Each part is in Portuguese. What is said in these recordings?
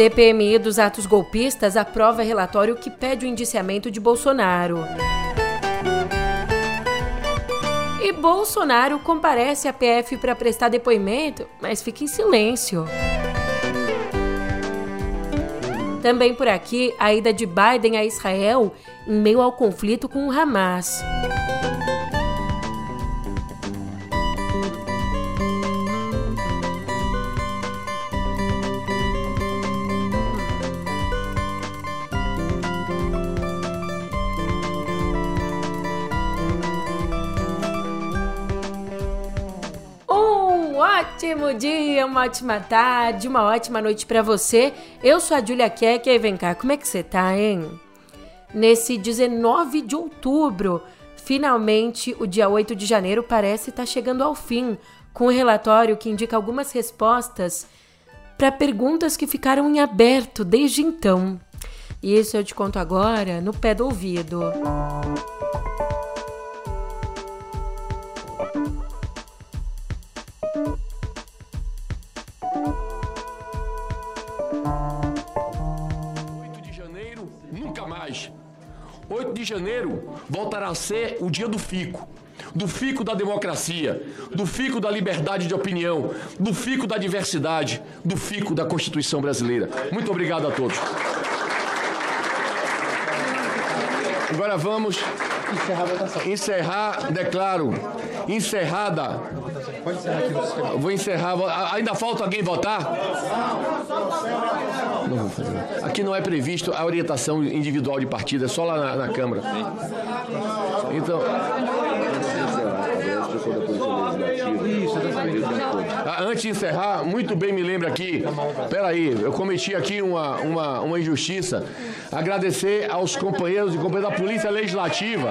CPMI dos atos golpistas aprova relatório que pede o indiciamento de Bolsonaro. E Bolsonaro comparece à PF para prestar depoimento, mas fica em silêncio. Também por aqui, a ida de Biden a Israel em meio ao conflito com o Hamas. Ótimo dia, uma ótima tarde, uma ótima noite para você. Eu sou a Julia Keck e vem cá, como é que você tá, hein? Nesse 19 de outubro, finalmente o dia 8 de janeiro parece estar tá chegando ao fim, com um relatório que indica algumas respostas para perguntas que ficaram em aberto desde então. E isso eu te conto agora no pé do ouvido. Música 8 de janeiro voltará a ser o dia do fico. Do fico da democracia, do fico da liberdade de opinião, do fico da diversidade, do fico da Constituição brasileira. Muito obrigado a todos. Agora vamos encerrar, declaro, encerrada. Vou encerrar. Ainda falta alguém votar? Aqui não é previsto a orientação individual de partido, é só lá na, na Câmara. Então. Ah, antes de encerrar, muito bem me lembra aqui. Peraí, eu cometi aqui uma, uma, uma injustiça. Agradecer aos companheiros e companheiras da Polícia Legislativa.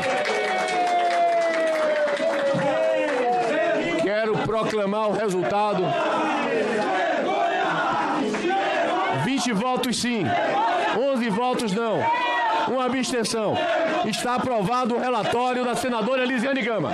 Quero proclamar o resultado 20 votos sim, 11 votos não, uma abstenção. Está aprovado o relatório da senadora Elisiane Gama.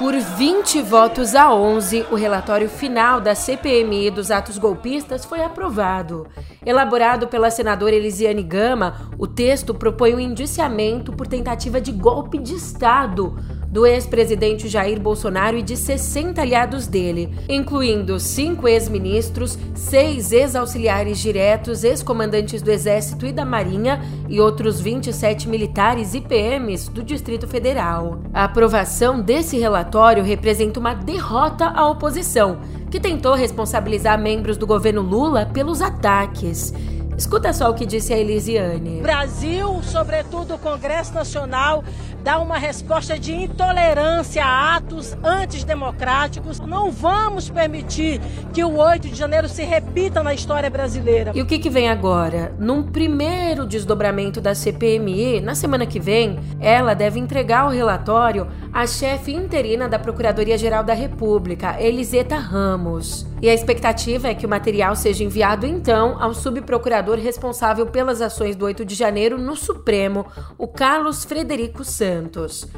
Por 20 votos a 11, o relatório final da CPMI dos atos golpistas foi aprovado. Elaborado pela senadora Elisiane Gama, o texto propõe o um indiciamento por tentativa de golpe de Estado do ex-presidente Jair Bolsonaro e de 60 aliados dele, incluindo cinco ex-ministros, seis ex-auxiliares diretos, ex-comandantes do Exército e da Marinha e outros 27 militares e PMs do Distrito Federal. A aprovação desse relatório representa uma derrota à oposição, que tentou responsabilizar membros do governo Lula pelos ataques. Escuta só o que disse a Elisiane. Brasil, sobretudo o Congresso Nacional, dá uma resposta de intolerância a atos antidemocráticos. Não vamos permitir que o 8 de janeiro se repita na história brasileira. E o que, que vem agora? Num primeiro desdobramento da CPMI, na semana que vem, ela deve entregar o relatório à chefe interina da Procuradoria-Geral da República, Eliseta Ramos. E a expectativa é que o material seja enviado então ao subprocurador responsável pelas ações do 8 de janeiro no Supremo, o Carlos Frederico Santos.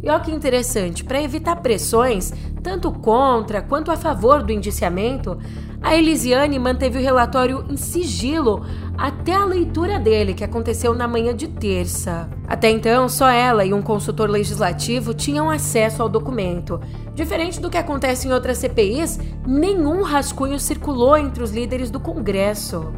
E olha que interessante, para evitar pressões, tanto contra quanto a favor do indiciamento, a Elisiane manteve o relatório em sigilo até a leitura dele, que aconteceu na manhã de terça. Até então, só ela e um consultor legislativo tinham acesso ao documento. Diferente do que acontece em outras CPIs, nenhum rascunho circulou entre os líderes do Congresso.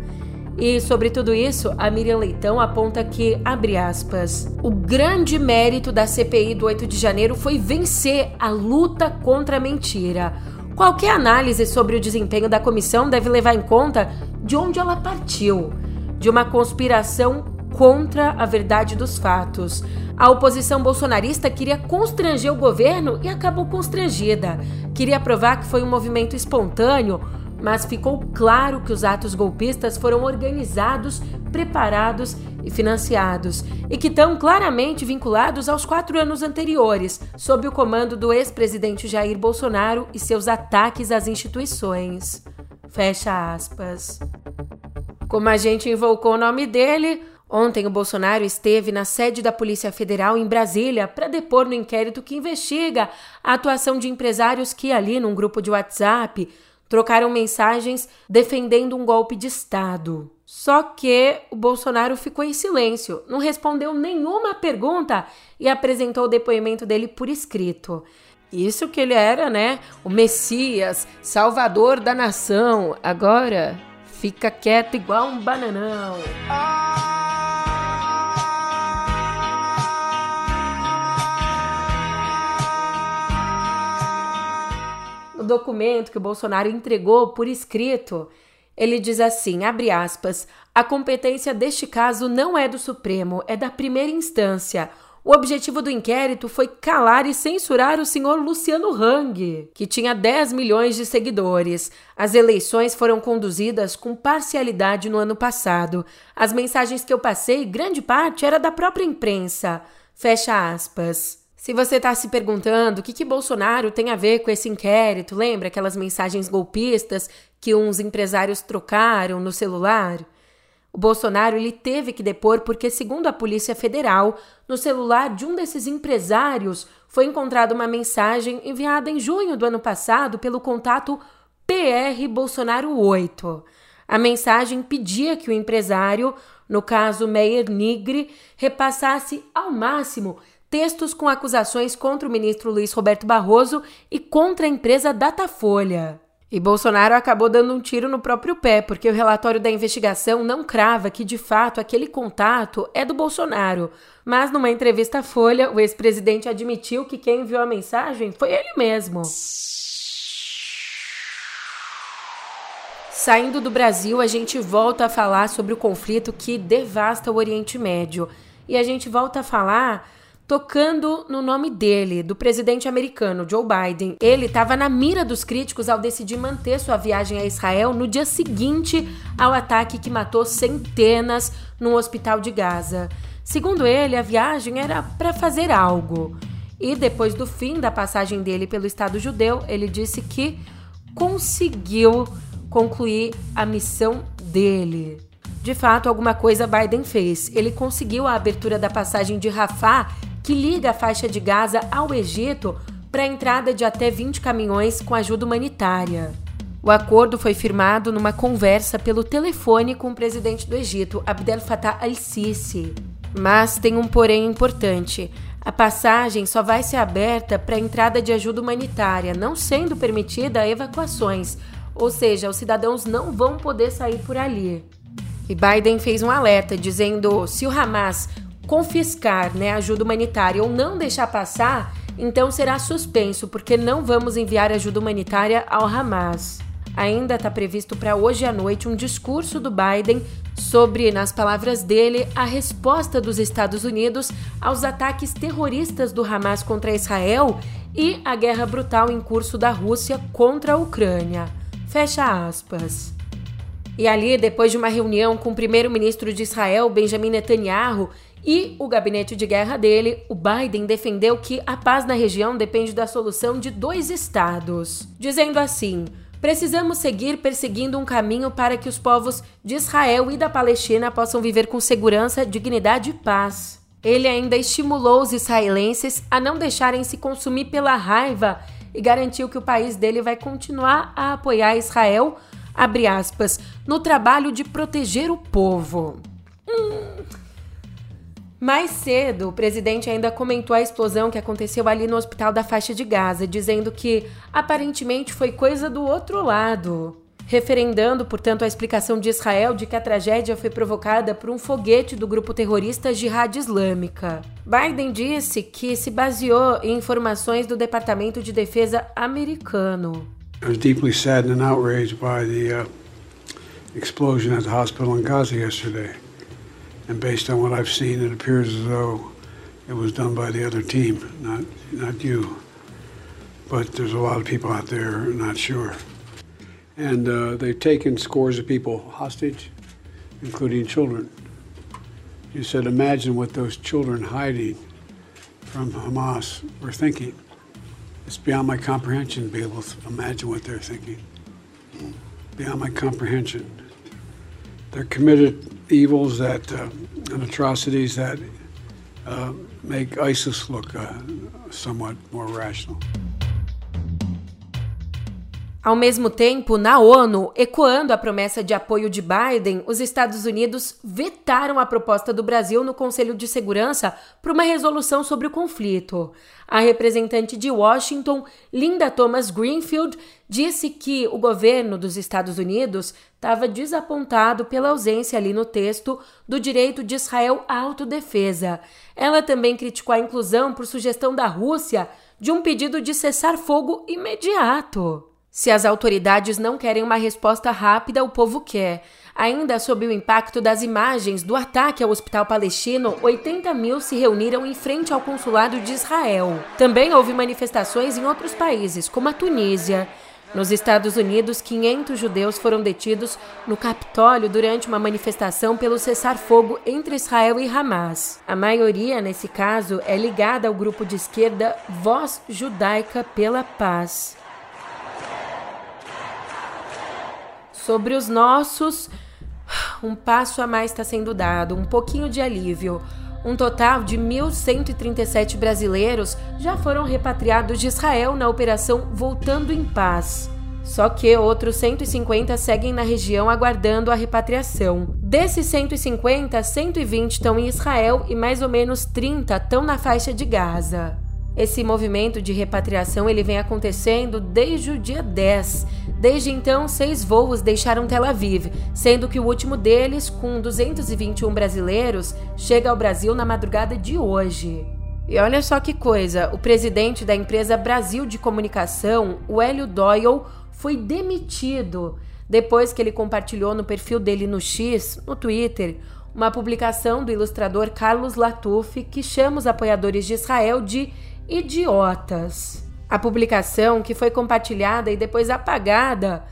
E sobre tudo isso, a Miriam Leitão aponta que, abre aspas, o grande mérito da CPI do 8 de janeiro foi vencer a luta contra a mentira. Qualquer análise sobre o desempenho da comissão deve levar em conta de onde ela partiu de uma conspiração contra a verdade dos fatos. A oposição bolsonarista queria constranger o governo e acabou constrangida. Queria provar que foi um movimento espontâneo mas ficou claro que os atos golpistas foram organizados, preparados e financiados, e que estão claramente vinculados aos quatro anos anteriores, sob o comando do ex-presidente Jair Bolsonaro e seus ataques às instituições. Fecha aspas. Como a gente invocou o nome dele, Ontem, o Bolsonaro esteve na sede da Polícia Federal em Brasília para depor no inquérito que investiga a atuação de empresários que, ali num grupo de WhatsApp, trocaram mensagens defendendo um golpe de Estado. Só que o Bolsonaro ficou em silêncio, não respondeu nenhuma pergunta e apresentou o depoimento dele por escrito. Isso que ele era, né? O Messias, salvador da nação. Agora fica quieto igual um bananão. No documento que o Bolsonaro entregou por escrito, ele diz assim, abre aspas, a competência deste caso não é do Supremo, é da primeira instância. O objetivo do inquérito foi calar e censurar o senhor Luciano Hang, que tinha 10 milhões de seguidores. As eleições foram conduzidas com parcialidade no ano passado. As mensagens que eu passei, grande parte era da própria imprensa. Fecha aspas. Se você está se perguntando o que, que Bolsonaro tem a ver com esse inquérito, lembra aquelas mensagens golpistas que uns empresários trocaram no celular? O Bolsonaro ele teve que depor porque, segundo a Polícia Federal, no celular de um desses empresários foi encontrada uma mensagem enviada em junho do ano passado pelo contato PR Bolsonaro 8. A mensagem pedia que o empresário, no caso Meyer Nigre, repassasse ao máximo textos com acusações contra o ministro Luiz Roberto Barroso e contra a empresa Datafolha. E Bolsonaro acabou dando um tiro no próprio pé, porque o relatório da investigação não crava que de fato aquele contato é do Bolsonaro. Mas numa entrevista à Folha, o ex-presidente admitiu que quem enviou a mensagem foi ele mesmo. Saindo do Brasil, a gente volta a falar sobre o conflito que devasta o Oriente Médio. E a gente volta a falar tocando no nome dele, do presidente americano Joe Biden. Ele estava na mira dos críticos ao decidir manter sua viagem a Israel no dia seguinte ao ataque que matou centenas no hospital de Gaza. Segundo ele, a viagem era para fazer algo. E depois do fim da passagem dele pelo Estado judeu, ele disse que conseguiu concluir a missão dele. De fato, alguma coisa Biden fez. Ele conseguiu a abertura da passagem de Rafah que liga a faixa de Gaza ao Egito para a entrada de até 20 caminhões com ajuda humanitária. O acordo foi firmado numa conversa pelo telefone com o presidente do Egito, Abdel Fattah al-Sisi. Mas tem um porém importante. A passagem só vai ser aberta para a entrada de ajuda humanitária, não sendo permitida evacuações, ou seja, os cidadãos não vão poder sair por ali. E Biden fez um alerta dizendo: se o Hamas confiscar né, ajuda humanitária ou não deixar passar, então será suspenso, porque não vamos enviar ajuda humanitária ao Hamas. Ainda está previsto para hoje à noite um discurso do Biden sobre, nas palavras dele, a resposta dos Estados Unidos aos ataques terroristas do Hamas contra Israel e a guerra brutal em curso da Rússia contra a Ucrânia. Fecha aspas. E ali, depois de uma reunião com o primeiro-ministro de Israel, Benjamin Netanyahu, e o gabinete de guerra dele, o Biden defendeu que a paz na região depende da solução de dois estados, dizendo assim: precisamos seguir perseguindo um caminho para que os povos de Israel e da Palestina possam viver com segurança, dignidade e paz. Ele ainda estimulou os israelenses a não deixarem se consumir pela raiva e garantiu que o país dele vai continuar a apoiar Israel, aspas, no trabalho de proteger o povo. Hum. Mais cedo, o presidente ainda comentou a explosão que aconteceu ali no hospital da faixa de Gaza, dizendo que aparentemente foi coisa do outro lado, referendando, portanto, a explicação de Israel de que a tragédia foi provocada por um foguete do grupo terrorista Jihad Islâmica. Biden disse que se baseou em informações do Departamento de Defesa americano. I was deeply saddened and outraged by the uh, explosion at the hospital in Gaza yesterday. And based on what I've seen, it appears as though it was done by the other team, not, not you. But there's a lot of people out there not sure. And uh, they've taken scores of people hostage, including children. You said, imagine what those children hiding from Hamas were thinking. It's beyond my comprehension to be able to imagine what they're thinking. Beyond my comprehension. They're committed evils that uh, and atrocities that uh, make ISIS look uh, somewhat more rational. Ao mesmo tempo, na ONU, ecoando a promessa de apoio de Biden, os Estados Unidos vetaram a proposta do Brasil no Conselho de Segurança para uma resolução sobre o conflito. A representante de Washington, Linda Thomas Greenfield, disse que o governo dos Estados Unidos estava desapontado pela ausência ali no texto do direito de Israel à autodefesa. Ela também criticou a inclusão por sugestão da Rússia de um pedido de cessar fogo imediato. Se as autoridades não querem uma resposta rápida, o povo quer. Ainda sob o impacto das imagens do ataque ao hospital palestino, 80 mil se reuniram em frente ao consulado de Israel. Também houve manifestações em outros países, como a Tunísia. Nos Estados Unidos, 500 judeus foram detidos no Capitólio durante uma manifestação pelo cessar-fogo entre Israel e Hamas. A maioria, nesse caso, é ligada ao grupo de esquerda Voz Judaica pela Paz. Sobre os nossos, um passo a mais está sendo dado, um pouquinho de alívio. Um total de 1.137 brasileiros já foram repatriados de Israel na operação Voltando em Paz. Só que outros 150 seguem na região aguardando a repatriação. Desses 150, 120 estão em Israel e mais ou menos 30 estão na faixa de Gaza. Esse movimento de repatriação ele vem acontecendo desde o dia 10. Desde então, seis voos deixaram Tel Aviv, sendo que o último deles, com 221 brasileiros, chega ao Brasil na madrugada de hoje. E olha só que coisa, o presidente da empresa Brasil de Comunicação, o Hélio Doyle, foi demitido depois que ele compartilhou no perfil dele no X, no Twitter, uma publicação do ilustrador Carlos Latuf que chama os apoiadores de Israel de idiotas. A publicação, que foi compartilhada e depois apagada,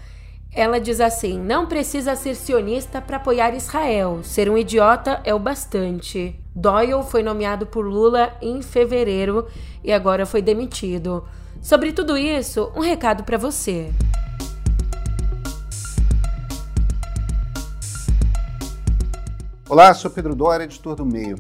ela diz assim: não precisa ser sionista para apoiar Israel. Ser um idiota é o bastante. Doyle foi nomeado por Lula em fevereiro e agora foi demitido. Sobre tudo isso, um recado para você. Olá, sou Pedro Dória, editor do Meio.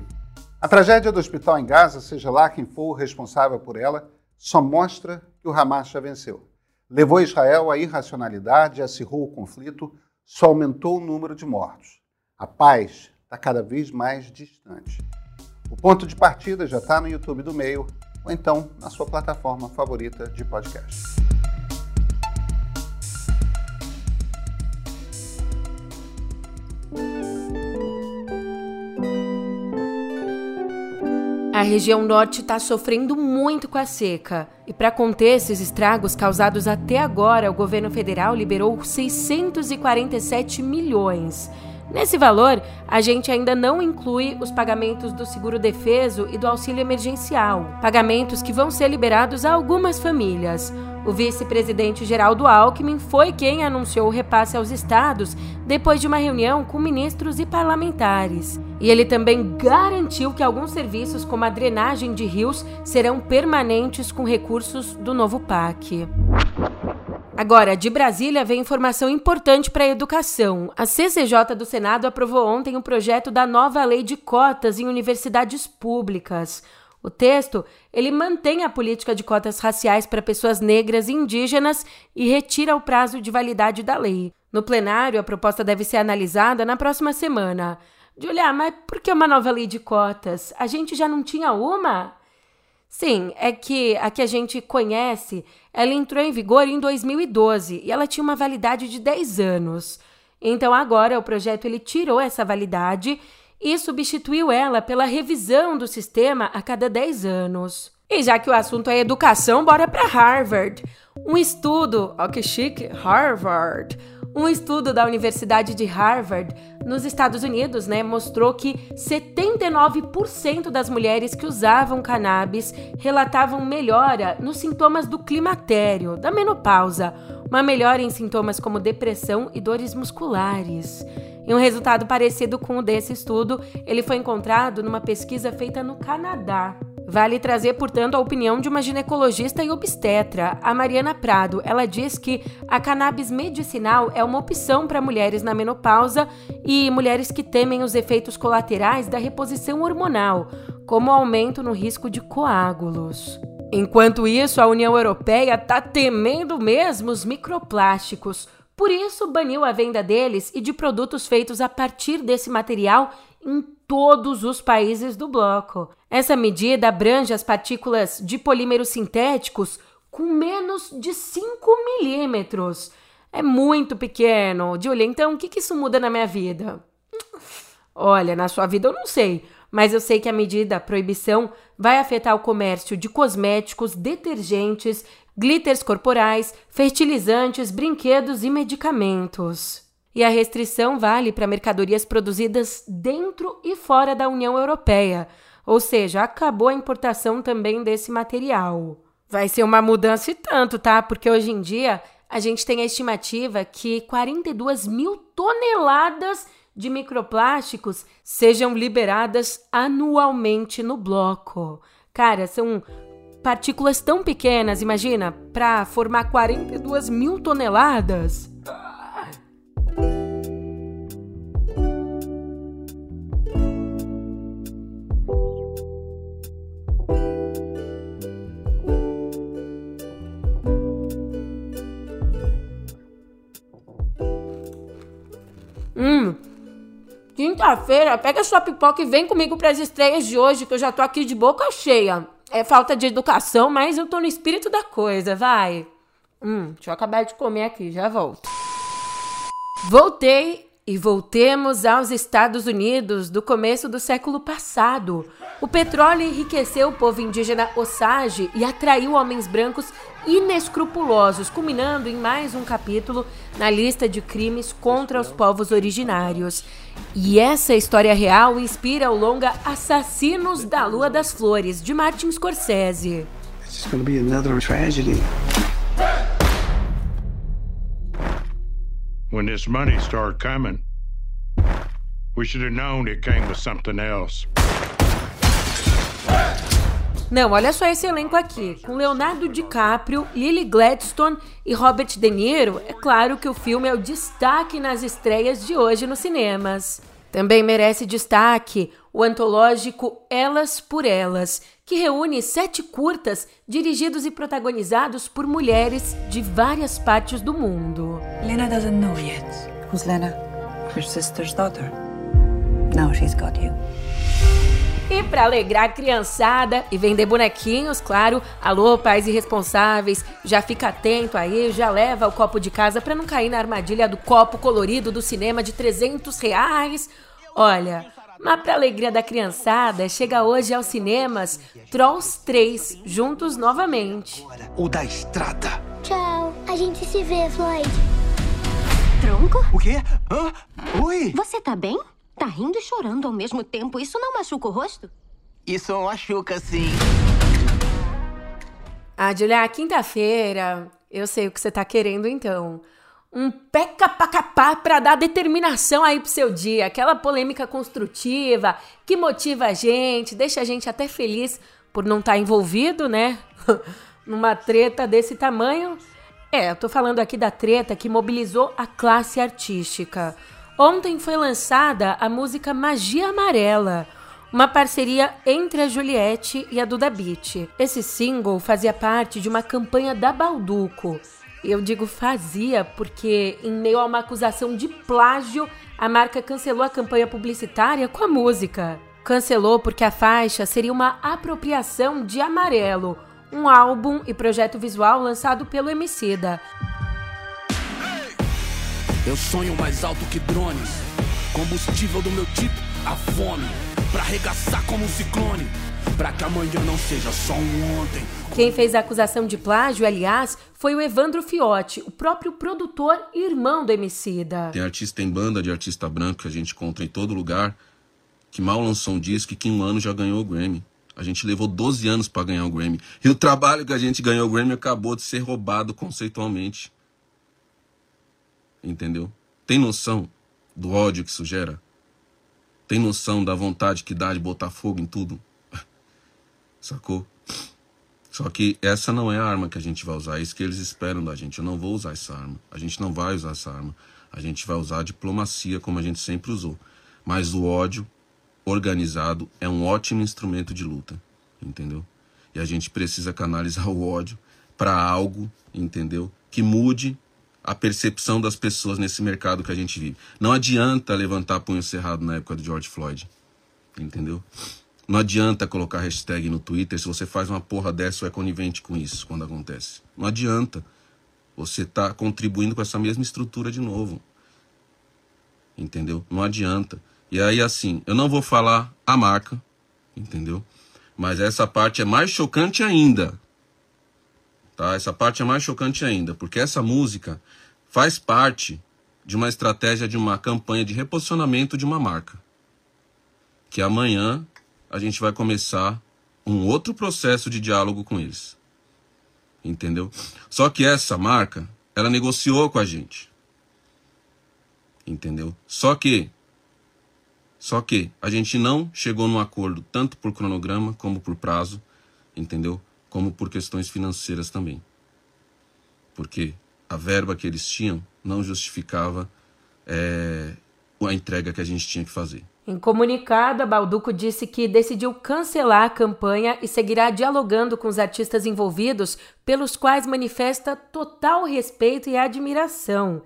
A tragédia do hospital em Gaza, seja lá quem for o responsável por ela, só mostra que o Hamas já venceu. Levou Israel à irracionalidade, acirrou o conflito, só aumentou o número de mortos. A paz está cada vez mais distante. O ponto de partida já está no YouTube do Meio ou então na sua plataforma favorita de podcast. A região norte está sofrendo muito com a seca. E para conter esses estragos causados até agora, o governo federal liberou 647 milhões. Nesse valor, a gente ainda não inclui os pagamentos do seguro defeso e do auxílio emergencial, pagamentos que vão ser liberados a algumas famílias. O vice-presidente Geraldo Alckmin foi quem anunciou o repasse aos estados depois de uma reunião com ministros e parlamentares. E ele também garantiu que alguns serviços, como a drenagem de rios, serão permanentes com recursos do novo PAC. Agora, de Brasília vem informação importante para a educação. A CCJ do Senado aprovou ontem o projeto da nova lei de cotas em universidades públicas. O texto, ele mantém a política de cotas raciais para pessoas negras e indígenas e retira o prazo de validade da lei. No plenário, a proposta deve ser analisada na próxima semana. Julia, mas por que uma nova lei de cotas? A gente já não tinha uma? Sim, é que a que a gente conhece, ela entrou em vigor em 2012 e ela tinha uma validade de 10 anos. Então agora o projeto ele tirou essa validade e substituiu ela pela revisão do sistema a cada 10 anos. E já que o assunto é educação, bora para Harvard. Um estudo, ó que chique, Harvard. Um estudo da Universidade de Harvard, nos Estados Unidos, né, mostrou que 79% das mulheres que usavam cannabis relatavam melhora nos sintomas do climatério, da menopausa, uma melhora em sintomas como depressão e dores musculares. E um resultado parecido com o desse estudo, ele foi encontrado numa pesquisa feita no Canadá. Vale trazer, portanto, a opinião de uma ginecologista e obstetra, a Mariana Prado. Ela diz que a cannabis medicinal é uma opção para mulheres na menopausa e mulheres que temem os efeitos colaterais da reposição hormonal, como aumento no risco de coágulos. Enquanto isso, a União Europeia está temendo mesmo os microplásticos. Por isso, baniu a venda deles e de produtos feitos a partir desse material em todos os países do bloco. Essa medida abrange as partículas de polímeros sintéticos com menos de 5 milímetros. É muito pequeno. Julia, então o que, isso muda na minha vida? Olha, na sua vida eu não sei, mas eu sei que a medida, a proibição, vai afetar o comércio de cosméticos, detergentes, glitters corporais, fertilizantes, brinquedos e medicamentos. E a restrição vale para mercadorias produzidas dentro e fora da União Europeia, ou seja, acabou a importação também desse material. Vai ser uma mudança e tanto, tá? Porque hoje em dia a gente tem a estimativa que 42 mil toneladas de microplásticos sejam liberadas anualmente no bloco. Cara, são partículas tão pequenas, imagina, para formar 42 mil toneladas. Quinta-feira, pega sua pipoca e vem comigo para as estreias de hoje, que eu já tô aqui de boca cheia. É falta de educação, mas eu tô no espírito da coisa, vai. Hum, deixa eu acabar de comer aqui, já volto. Voltei e voltemos aos Estados Unidos do começo do século passado. O petróleo enriqueceu o povo indígena Osage e atraiu homens brancos inescrupulosos, culminando em mais um capítulo na lista de crimes contra os povos originários. E essa história real inspira o longa Assassinos da Lua das Flores, de Martin Scorsese. It's gonna be another tragedy. When this money started coming, we should have known it came with something else. Não, olha só esse elenco aqui. Com Leonardo DiCaprio, Lily Gladstone e Robert De Niro, é claro que o filme é o destaque nas estreias de hoje nos cinemas. Também merece destaque o antológico Elas por Elas, que reúne sete curtas dirigidos e protagonizados por mulheres de várias partes do mundo. Lena doesn't know yet. Who's Lena? Her sister's daughter. Now she's got you. E para alegrar a criançada e vender bonequinhos, claro, alô, pais irresponsáveis, já fica atento aí, já leva o copo de casa para não cair na armadilha do copo colorido do cinema de 300 reais. Olha, mas para alegria da criançada, chega hoje aos cinemas Trolls 3, juntos novamente. O da estrada. Tchau, a gente se vê, Floyd. Tronco? O quê? Hã? Oi! Você tá bem? Tá rindo e chorando ao mesmo tempo. Isso não machuca o rosto? Isso machuca, sim. Ah, Julia, quinta-feira, eu sei o que você tá querendo então. Um peca pacapá pra dar determinação aí pro seu dia. Aquela polêmica construtiva que motiva a gente, deixa a gente até feliz por não estar tá envolvido, né? Numa treta desse tamanho. É, eu tô falando aqui da treta que mobilizou a classe artística. Ontem foi lançada a música Magia Amarela, uma parceria entre a Juliette e a Duda Beat. Esse single fazia parte de uma campanha da Balduco. Eu digo fazia porque, em meio a uma acusação de plágio, a marca cancelou a campanha publicitária com a música. Cancelou porque a faixa seria uma apropriação de Amarelo, um álbum e projeto visual lançado pelo Emicida. Eu sonho mais alto que drones. Combustível do meu tipo, a fome. Pra arregaçar como um ciclone. Pra que amanhã não seja só um ontem. Quem fez a acusação de plágio, aliás, foi o Evandro Fiotti, o próprio produtor e irmão do Emicida. Tem artista em banda de artista branco que a gente encontra em todo lugar, que mal lançou um disco e que em um ano já ganhou o Grammy. A gente levou 12 anos para ganhar o Grammy. E o trabalho que a gente ganhou o Grammy acabou de ser roubado conceitualmente. Entendeu? Tem noção do ódio que isso gera? Tem noção da vontade que dá de botar fogo em tudo? Sacou? Só que essa não é a arma que a gente vai usar, é isso que eles esperam da gente. Eu não vou usar essa arma. A gente não vai usar essa arma. A gente vai usar a diplomacia como a gente sempre usou. Mas o ódio organizado é um ótimo instrumento de luta, entendeu? E a gente precisa canalizar o ódio para algo, entendeu? Que mude a percepção das pessoas nesse mercado que a gente vive. Não adianta levantar punho cerrado na época do George Floyd. Entendeu? Não adianta colocar hashtag no Twitter se você faz uma porra dessa ou é conivente com isso quando acontece. Não adianta. Você está contribuindo com essa mesma estrutura de novo. Entendeu? Não adianta. E aí, assim, eu não vou falar a marca, entendeu? Mas essa parte é mais chocante ainda. Tá? Essa parte é mais chocante ainda, porque essa música faz parte de uma estratégia de uma campanha de reposicionamento de uma marca. Que amanhã a gente vai começar um outro processo de diálogo com eles. Entendeu? Só que essa marca, ela negociou com a gente. Entendeu? Só que só que a gente não chegou num acordo tanto por cronograma como por prazo, entendeu? Como por questões financeiras também. Porque a verba que eles tinham não justificava é, a entrega que a gente tinha que fazer. Em comunicado, a Balduco disse que decidiu cancelar a campanha e seguirá dialogando com os artistas envolvidos, pelos quais manifesta total respeito e admiração.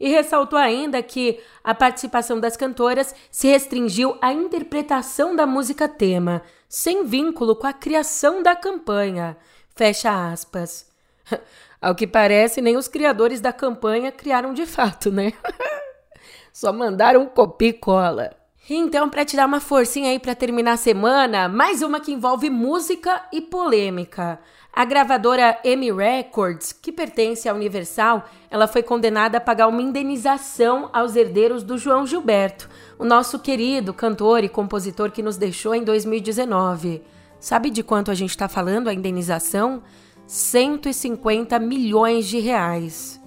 E ressaltou ainda que a participação das cantoras se restringiu à interpretação da música tema, sem vínculo com a criação da campanha. Fecha aspas. Ao que parece, nem os criadores da campanha criaram de fato, né? Só mandaram copia e cola. Então, para tirar uma forcinha aí para terminar a semana, mais uma que envolve música e polêmica. A gravadora EMI Records, que pertence à Universal, ela foi condenada a pagar uma indenização aos herdeiros do João Gilberto, o nosso querido cantor e compositor que nos deixou em 2019. Sabe de quanto a gente está falando a indenização? 150 milhões de reais.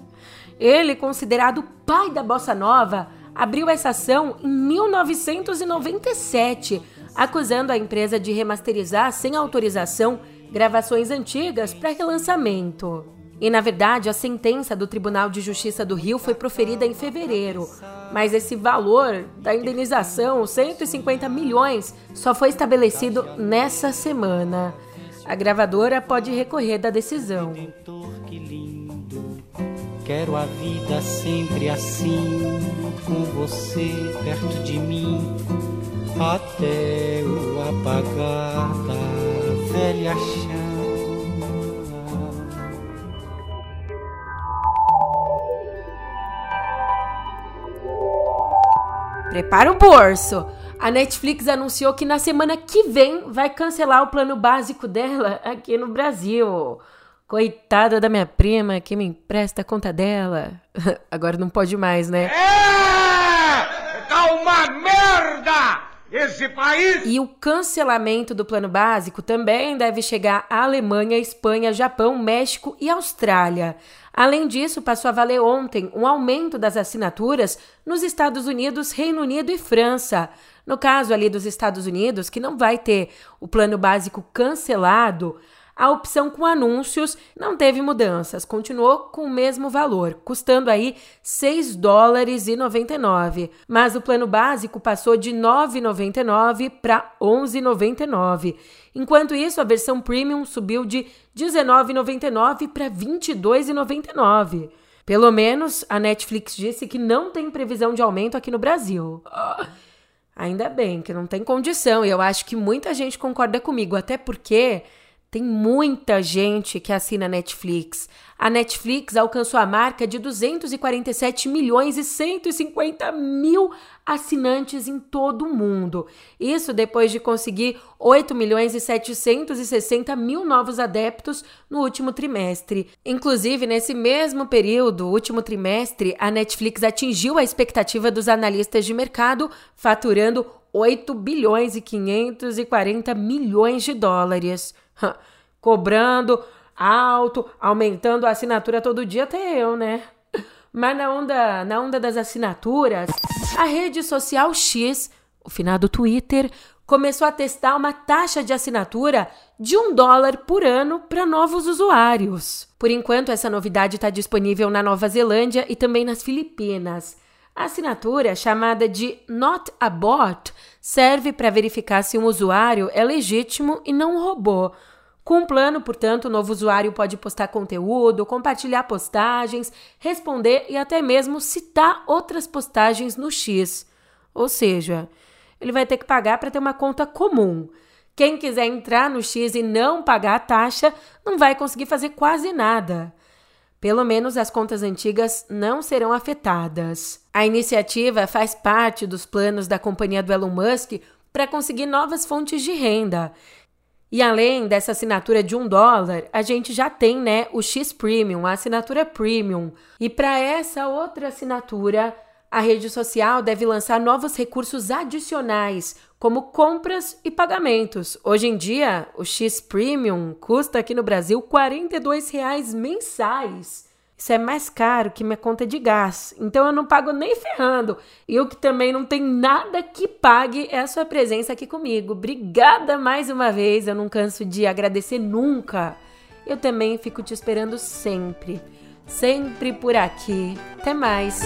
Ele, considerado pai da bossa nova, abriu essa ação em 1997, acusando a empresa de remasterizar sem autorização gravações antigas para relançamento. E na verdade, a sentença do Tribunal de Justiça do Rio foi proferida em fevereiro, mas esse valor da indenização, 150 milhões, só foi estabelecido nessa semana. A gravadora pode recorrer da decisão. Quero a vida sempre assim, com você perto de mim, até o apagar da velha chama. Prepara o bolso. A Netflix anunciou que na semana que vem vai cancelar o plano básico dela aqui no Brasil. Coitada da minha prima que me empresta a conta dela. Agora não pode mais, né? É! Tá uma merda! Esse país! E o cancelamento do plano básico também deve chegar à Alemanha, Espanha, Japão, México e Austrália. Além disso, passou a valer ontem um aumento das assinaturas nos Estados Unidos, Reino Unido e França. No caso ali dos Estados Unidos, que não vai ter o plano básico cancelado, a opção com anúncios não teve mudanças, continuou com o mesmo valor, custando aí 6 dólares e 99, mas o plano básico passou de 9,99 para 11,99. Enquanto isso, a versão premium subiu de 19,99 para 22,99. Pelo menos a Netflix disse que não tem previsão de aumento aqui no Brasil. Ainda bem que não tem condição, e eu acho que muita gente concorda comigo, até porque tem muita gente que assina Netflix. A Netflix alcançou a marca de 247 milhões e 150 mil assinantes em todo o mundo. Isso depois de conseguir 8 milhões e 760 mil novos adeptos no último trimestre. Inclusive, nesse mesmo período, último trimestre, a Netflix atingiu a expectativa dos analistas de mercado, faturando 8 bilhões e 540 milhões de dólares. Cobrando alto, aumentando a assinatura todo dia, até eu, né? Mas na onda, na onda das assinaturas, a rede social X, o final do Twitter, começou a testar uma taxa de assinatura de um dólar por ano para novos usuários. Por enquanto, essa novidade está disponível na Nova Zelândia e também nas Filipinas. A assinatura, chamada de Not a Bot, serve para verificar se um usuário é legítimo e não um robô. Com o plano, portanto, o novo usuário pode postar conteúdo, compartilhar postagens, responder e até mesmo citar outras postagens no X. Ou seja, ele vai ter que pagar para ter uma conta comum. Quem quiser entrar no X e não pagar a taxa não vai conseguir fazer quase nada. Pelo menos as contas antigas não serão afetadas. A iniciativa faz parte dos planos da companhia do Elon Musk para conseguir novas fontes de renda. E além dessa assinatura de um dólar, a gente já tem né, o X Premium, a assinatura Premium. E para essa outra assinatura, a rede social deve lançar novos recursos adicionais, como compras e pagamentos. Hoje em dia, o X Premium custa aqui no Brasil R$ 42,00 mensais. Isso é mais caro que minha conta de gás. Então eu não pago nem ferrando. E o que também não tem nada que pague é a sua presença aqui comigo. Obrigada mais uma vez. Eu não canso de agradecer nunca. Eu também fico te esperando sempre. Sempre por aqui. Até mais.